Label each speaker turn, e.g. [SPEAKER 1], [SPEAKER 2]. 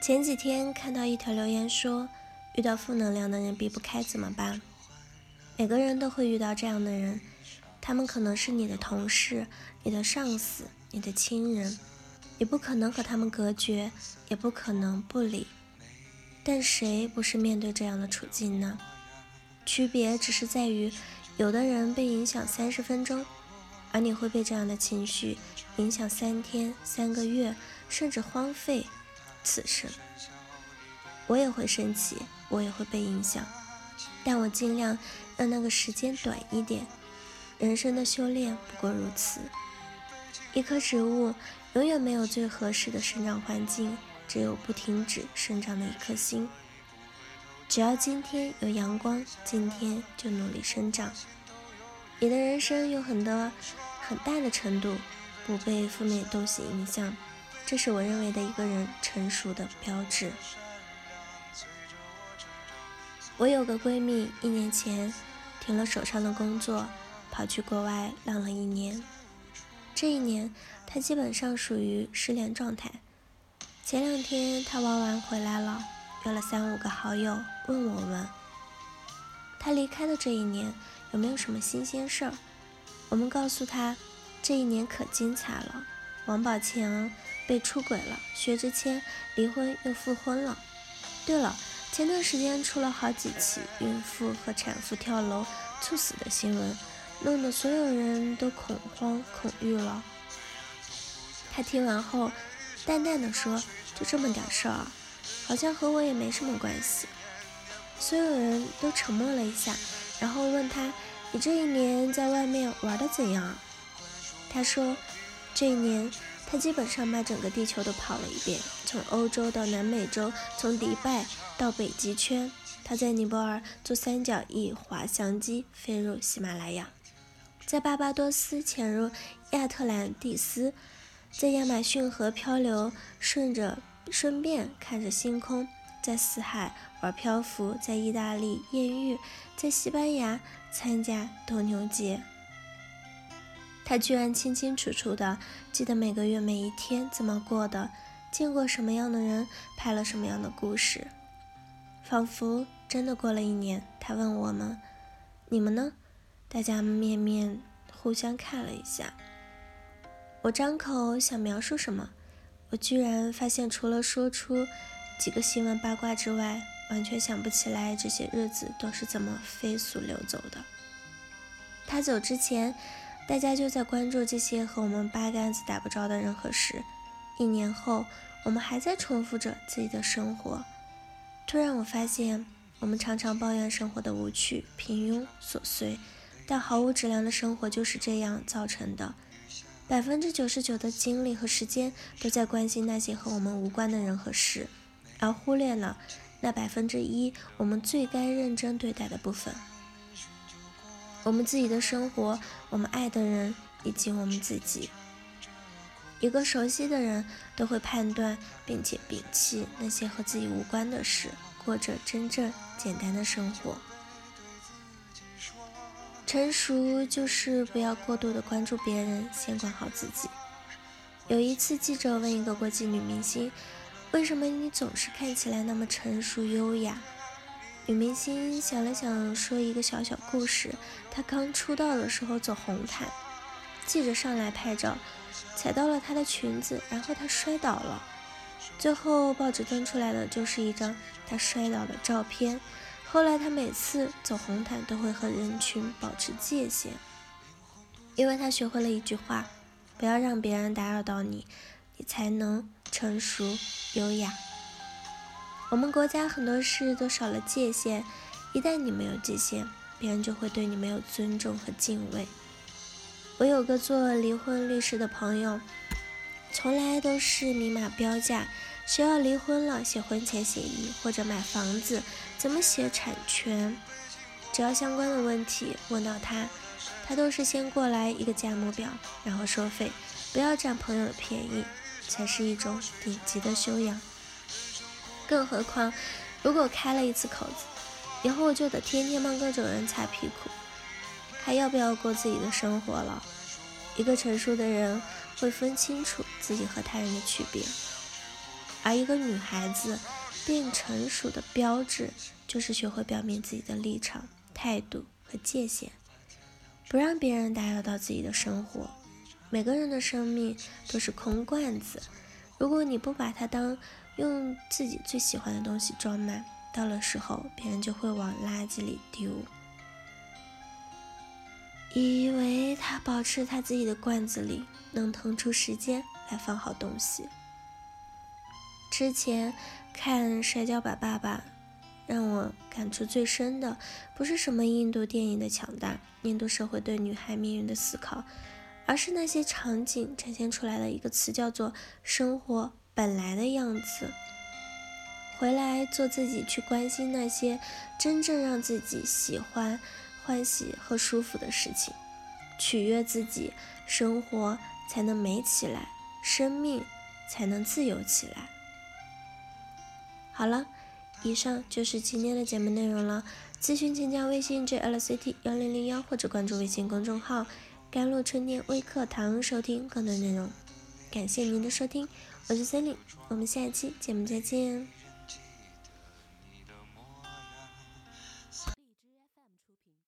[SPEAKER 1] 前几天看到一条留言说，遇到负能量的人避不开怎么办？每个人都会遇到这样的人，他们可能是你的同事、你的上司、你的亲人，你不可能和他们隔绝，也不可能不理。但谁不是面对这样的处境呢？区别只是在于，有的人被影响三十分钟，而你会被这样的情绪影响三天、三个月，甚至荒废。此生，我也会生气，我也会被影响，但我尽量让那个时间短一点。人生的修炼不过如此。一棵植物永远没有最合适的生长环境，只有不停止生长的一颗心。只要今天有阳光，今天就努力生长。你的人生有很多很大的程度不被负面东西影响。这是我认为的一个人成熟的标志。我有个闺蜜，一年前停了手上的工作，跑去国外浪了一年。这一年，她基本上属于失联状态。前两天她玩完回来了，约了三五个好友，问我们，她离开的这一年有没有什么新鲜事儿？我们告诉她，这一年可精彩了。王宝强被出轨了，薛之谦离婚又复婚了。对了，前段时间出了好几起孕妇和产妇跳楼猝死的新闻，弄得所有人都恐慌恐惧了。他听完后淡淡的说：“就这么点事儿，好像和我也没什么关系。”所有人都沉默了一下，然后问他：“你这一年在外面玩的怎样？”他说。这一年，他基本上把整个地球都跑了一遍，从欧洲到南美洲，从迪拜到北极圈。他在尼泊尔坐三角翼滑翔机飞入喜马拉雅，在巴巴多斯潜入亚特兰蒂斯，在亚马逊河漂流，顺着顺便看着星空，在死海玩漂浮，在意大利艳遇，在西班牙参加斗牛节。他居然清清楚楚的记得每个月每一天怎么过的，见过什么样的人，拍了什么样的故事，仿佛真的过了一年。他问我们：“你们呢？”大家面面互相看了一下。我张口想描述什么，我居然发现除了说出几个新闻八卦之外，完全想不起来这些日子都是怎么飞速流走的。他走之前。大家就在关注这些和我们八竿子打不着的人和事。一年后，我们还在重复着自己的生活。突然，我发现我们常常抱怨生活的无趣、平庸、琐碎，但毫无质量的生活就是这样造成的。百分之九十九的精力和时间都在关心那些和我们无关的人和事，而忽略了那百分之一我们最该认真对待的部分。我们自己的生活，我们爱的人，以及我们自己。一个熟悉的人都会判断，并且摒弃那些和自己无关的事，过着真正简单的生活。成熟就是不要过度的关注别人，先管好自己。有一次，记者问一个国际女明星：“为什么你总是看起来那么成熟优雅？”女明星想了想，说一个小小故事。她刚出道的时候走红毯，记者上来拍照，踩到了她的裙子，然后她摔倒了。最后报纸登出来的就是一张她摔倒的照片。后来她每次走红毯都会和人群保持界限，因为她学会了一句话：不要让别人打扰到你，你才能成熟优雅。我们国家很多事都少了界限，一旦你没有界限，别人就会对你没有尊重和敬畏。我有个做离婚律师的朋友，从来都是明码标价，谁要离婚了写婚前协议或者买房子，怎么写产权，只要相关的问题问到他，他都是先过来一个价目表，然后收费，不要占朋友的便宜，才是一种顶级的修养。更何况，如果开了一次口子，以后我就得天天帮各种人擦屁股，还要不要过自己的生活了？一个成熟的人会分清楚自己和他人的区别。而一个女孩子变成熟的标志，就是学会表明自己的立场、态度和界限，不让别人打扰到自己的生活。每个人的生命都是空罐子，如果你不把它当用自己最喜欢的东西装满，到了时候别人就会往垃圾里丢。以为他保持他自己的罐子里能腾出时间来放好东西。之前看《摔跤吧，爸爸》，让我感触最深的不是什么印度电影的强大、印度社会对女孩命运的思考，而是那些场景展现出来的一个词，叫做“生活本来的样子”。回来做自己，去关心那些真正让自己喜欢。欢喜和舒服的事情，取悦自己，生活才能美起来，生命才能自由起来。好了，以上就是今天的节目内容了。咨询请加微信 jlct 幺零零幺或者关注微信公众号“甘露春天微课堂”收听更多内容。感谢您的收听，我是森林，我们下期节目再见。